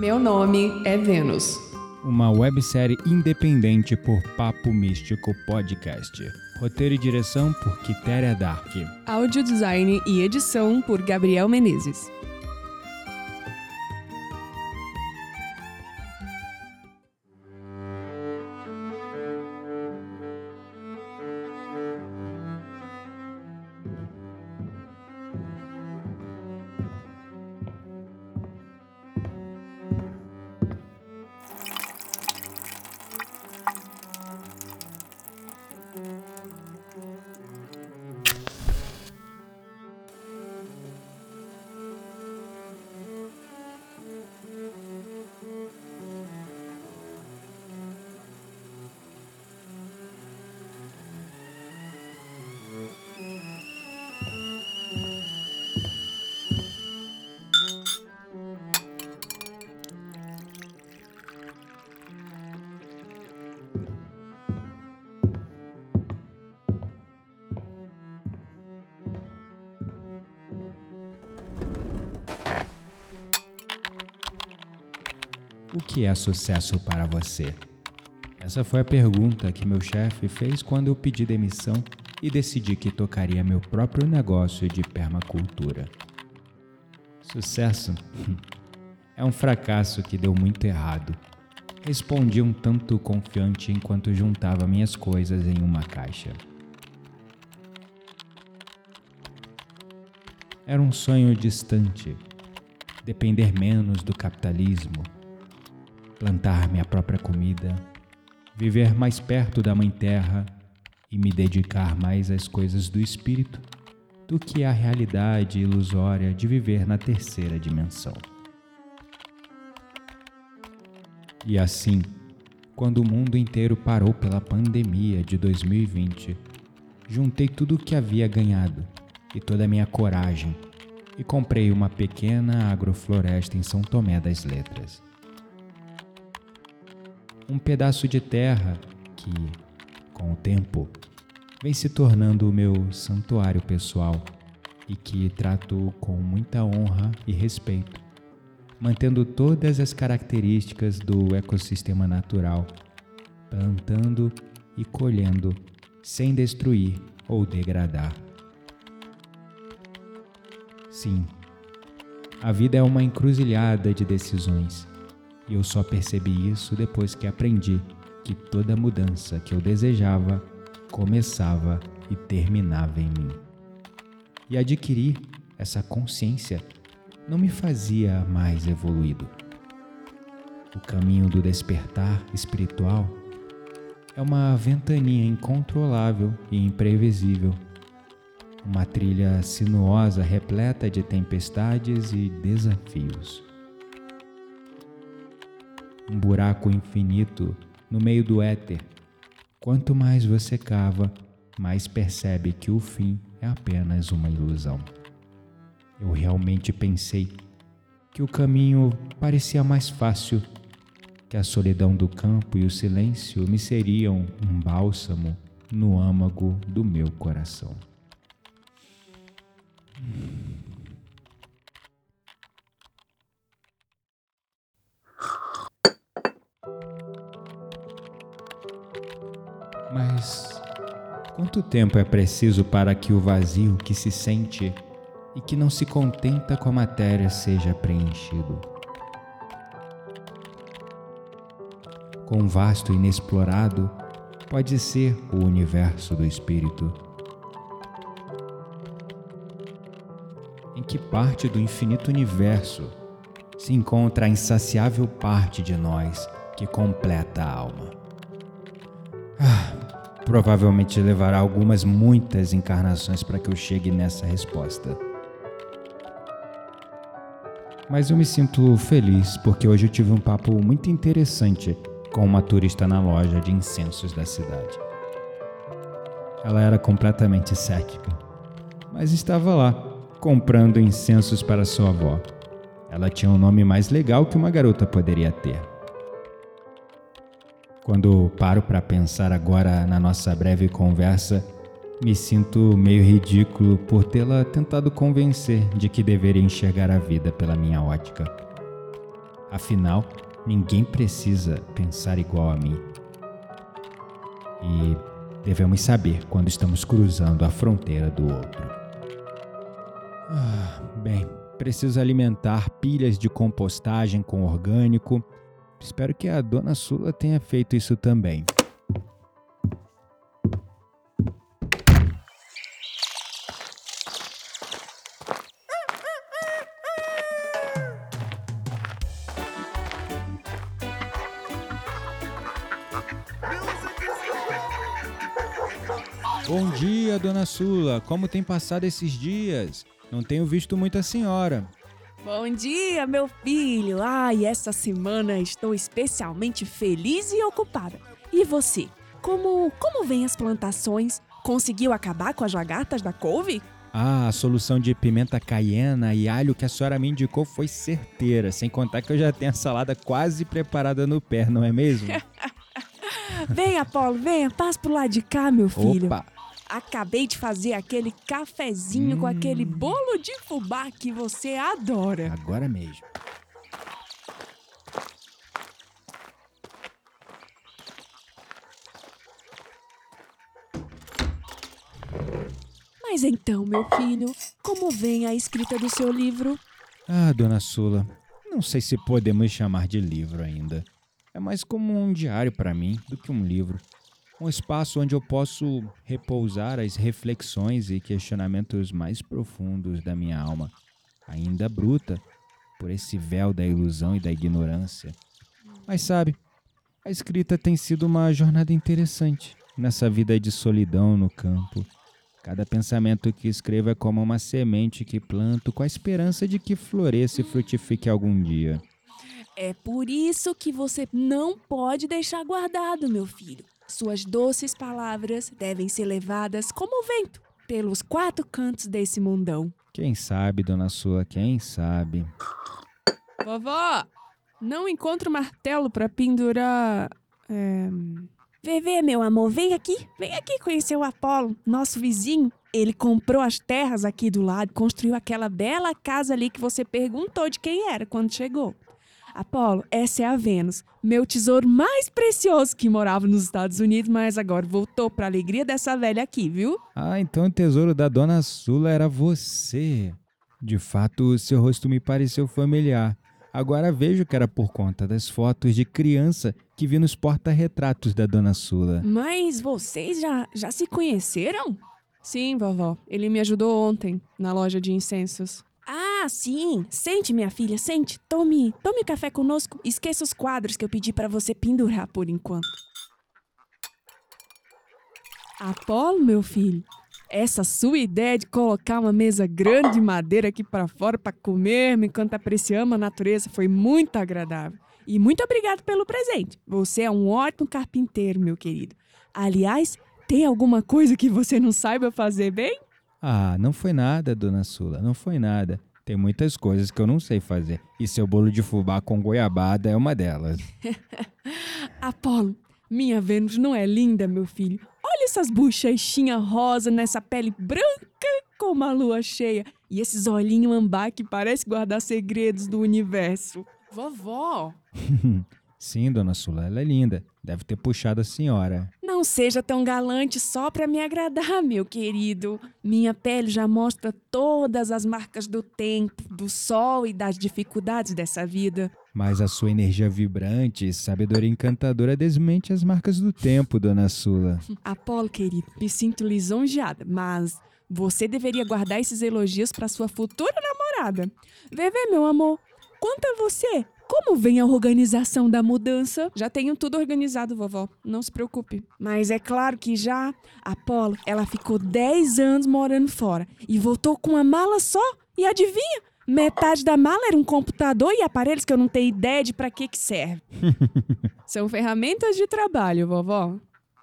Meu nome é Vênus. Uma websérie independente por Papo Místico Podcast. Roteiro e direção por Quitéria Dark. Áudio design e edição por Gabriel Menezes. O que é sucesso para você? Essa foi a pergunta que meu chefe fez quando eu pedi demissão e decidi que tocaria meu próprio negócio de permacultura. Sucesso é um fracasso que deu muito errado. Respondi um tanto confiante enquanto juntava minhas coisas em uma caixa. Era um sonho distante, depender menos do capitalismo plantar minha própria comida, viver mais perto da Mãe Terra e me dedicar mais às coisas do espírito do que à realidade ilusória de viver na terceira dimensão. E assim, quando o mundo inteiro parou pela pandemia de 2020, juntei tudo o que havia ganhado e toda a minha coragem e comprei uma pequena agrofloresta em São Tomé das Letras um pedaço de terra que, com o tempo, vem se tornando o meu santuário pessoal e que trato com muita honra e respeito, mantendo todas as características do ecossistema natural, plantando e colhendo sem destruir ou degradar. Sim, a vida é uma encruzilhada de decisões e eu só percebi isso depois que aprendi que toda mudança que eu desejava começava e terminava em mim. E adquirir essa consciência não me fazia mais evoluído. O caminho do despertar espiritual é uma ventania incontrolável e imprevisível, uma trilha sinuosa repleta de tempestades e desafios um buraco infinito no meio do éter. Quanto mais você cava, mais percebe que o fim é apenas uma ilusão. Eu realmente pensei que o caminho parecia mais fácil, que a solidão do campo e o silêncio me seriam um bálsamo no âmago do meu coração. Quanto tempo é preciso para que o vazio que se sente e que não se contenta com a matéria seja preenchido? Quão vasto e inexplorado pode ser o universo do espírito? Em que parte do infinito universo se encontra a insaciável parte de nós que completa a alma? Provavelmente levará algumas, muitas encarnações para que eu chegue nessa resposta. Mas eu me sinto feliz porque hoje eu tive um papo muito interessante com uma turista na loja de incensos da cidade. Ela era completamente cética, mas estava lá comprando incensos para sua avó. Ela tinha um nome mais legal que uma garota poderia ter. Quando paro para pensar agora na nossa breve conversa, me sinto meio ridículo por tê-la tentado convencer de que deveria enxergar a vida pela minha ótica. Afinal, ninguém precisa pensar igual a mim. E devemos saber quando estamos cruzando a fronteira do outro. Ah, bem, preciso alimentar pilhas de compostagem com orgânico. Espero que a dona Sula tenha feito isso também. Bom dia, dona Sula. Como tem passado esses dias? Não tenho visto muita senhora. Bom dia, meu filho. Ai, essa semana estou especialmente feliz e ocupada. E você? Como como vem as plantações? Conseguiu acabar com as lagartas da couve? Ah, a solução de pimenta caiena e alho que a senhora me indicou foi certeira, sem contar que eu já tenho a salada quase preparada no pé, não é mesmo? Venha, Apolo, venha, passa pro lado de cá, meu filho. Opa! Acabei de fazer aquele cafezinho com aquele bolo de fubá que você adora. Agora mesmo. Mas então, meu filho, como vem a escrita do seu livro? Ah, dona Sula, não sei se podemos chamar de livro ainda. É mais como um diário para mim do que um livro. Um espaço onde eu posso repousar as reflexões e questionamentos mais profundos da minha alma, ainda bruta por esse véu da ilusão e da ignorância. Mas sabe, a escrita tem sido uma jornada interessante nessa vida de solidão no campo. Cada pensamento que escrevo é como uma semente que planto com a esperança de que floresça e frutifique algum dia. É por isso que você não pode deixar guardado, meu filho. Suas doces palavras devem ser levadas como vento pelos quatro cantos desse mundão. Quem sabe, dona Sula, quem sabe? Vovó, não encontro martelo para pendurar. É... Vevê, meu amor, vem aqui. Vem aqui conhecer o Apolo, nosso vizinho. Ele comprou as terras aqui do lado, construiu aquela bela casa ali que você perguntou de quem era quando chegou. Apolo, essa é a Vênus, meu tesouro mais precioso que morava nos Estados Unidos, mas agora voltou para a alegria dessa velha aqui, viu? Ah, então o tesouro da dona Sula era você. De fato, seu rosto me pareceu familiar. Agora vejo que era por conta das fotos de criança que vi nos porta-retratos da dona Sula. Mas vocês já, já se conheceram? Sim, vovó. Ele me ajudou ontem na loja de incensos. Ah, sim. Sente, minha filha, sente. Tome, tome café conosco. Esqueça os quadros que eu pedi para você pendurar por enquanto. Apolo, meu filho, essa sua ideia de colocar uma mesa grande de madeira aqui para fora para comer enquanto apreciamos a natureza foi muito agradável. E muito obrigado pelo presente. Você é um ótimo carpinteiro, meu querido. Aliás, tem alguma coisa que você não saiba fazer bem? Ah, não foi nada, dona Sula, não foi nada. Tem muitas coisas que eu não sei fazer. E seu bolo de fubá com goiabada é uma delas. Apolo, minha Vênus não é linda, meu filho? Olha essas bochechinhas rosa nessa pele branca como a lua cheia. E esses olhinhos ambar que parece guardar segredos do universo. Vovó! Sim, dona Sula, ela é linda. Deve ter puxado a senhora. Não seja tão galante só para me agradar, meu querido. Minha pele já mostra todas as marcas do tempo, do sol e das dificuldades dessa vida. Mas a sua energia vibrante e sabedoria encantadora desmente as marcas do tempo, dona Sula. Apolo, querido, me sinto lisonjeada, mas você deveria guardar esses elogios para sua futura namorada. Vevê, meu amor, quanto a você, como vem a organização da mudança? Já tenho tudo organizado, vovó. Não se preocupe. Mas é claro que já. Apolo, ela ficou 10 anos morando fora e voltou com uma mala só. E adivinha? Metade da mala era um computador e aparelhos que eu não tenho ideia de para que que serve. São ferramentas de trabalho, vovó.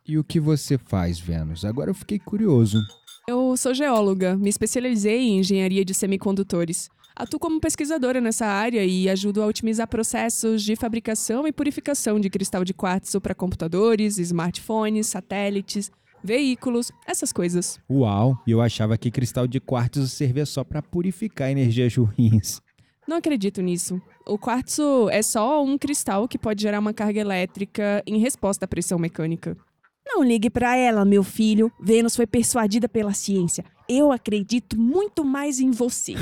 E o que você faz, Vênus? Agora eu fiquei curioso. Eu sou geóloga, me especializei em engenharia de semicondutores. Atuo como pesquisadora nessa área e ajudo a otimizar processos de fabricação e purificação de cristal de quartzo para computadores, smartphones, satélites, veículos, essas coisas. Uau, eu achava que cristal de quartzo servia só para purificar energias ruins. Não acredito nisso. O quartzo é só um cristal que pode gerar uma carga elétrica em resposta à pressão mecânica. Não ligue para ela, meu filho. Vênus foi persuadida pela ciência. Eu acredito muito mais em você.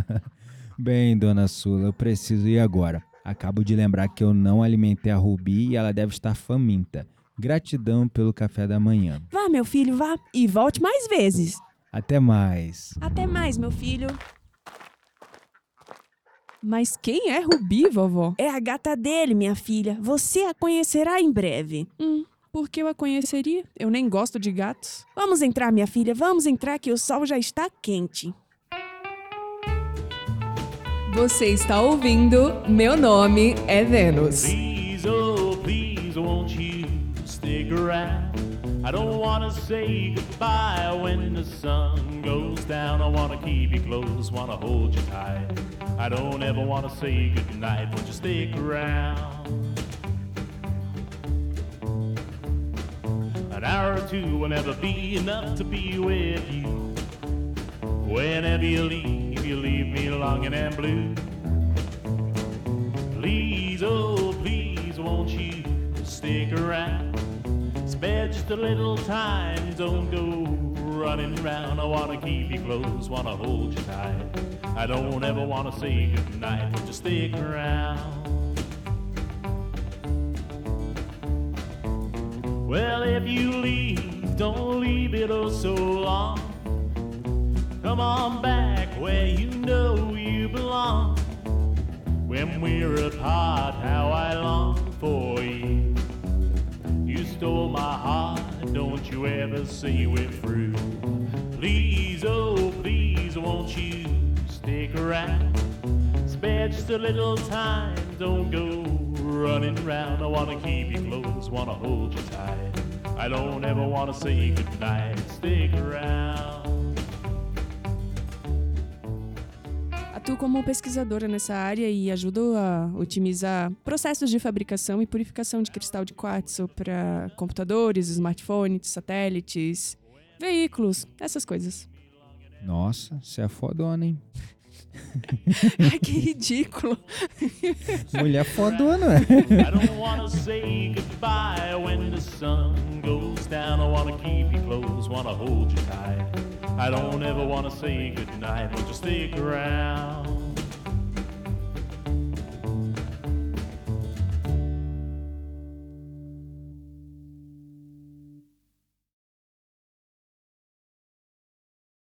Bem, dona Sula, eu preciso ir agora. Acabo de lembrar que eu não alimentei a Rubi e ela deve estar faminta. Gratidão pelo café da manhã. Vá, meu filho, vá. E volte mais vezes. Até mais. Até mais, meu filho. Mas quem é Rubi, vovó? É a gata dele, minha filha. Você a conhecerá em breve. Hum, por que eu a conheceria? Eu nem gosto de gatos. Vamos entrar, minha filha. Vamos entrar que o sol já está quente. Você está ouvindo Meu Nome é Vênus. Please, oh, please, won't you stick around? I don't wanna say goodbye when the sun goes down. I wanna keep you close, wanna hold you tight. I don't ever wanna say goodnight, won't you stick around? Hour or two will never be enough to be with you. Whenever you leave, you leave me longing and blue. Please, oh, please, won't you stick around? Spare just a little time, don't go running round. I wanna keep you close, wanna hold you tight. I don't ever wanna say goodnight, won't you stick around? Well, if you leave, don't leave it oh so long. Come on back where you know you belong. When we're apart, how I long for you. You stole my heart, don't you ever see we're through. Please, oh, please, won't you stick around? Spare just a little time, don't go running round. I wanna keep you close, wanna hold you tight. I don't ever wanna say goodnight, stick around. Atuo como pesquisadora nessa área e ajudo a otimizar processos de fabricação e purificação de cristal de quartzo para computadores, smartphones, satélites, veículos, essas coisas. Nossa, você é fodona, hein? Ai, que ridículo. Mulher fodona. I don't wanna say goodbye when the sun goes down. I wanna keep you close, wanna hold you tight. I don't ever wanna say goodnight, but just stick around.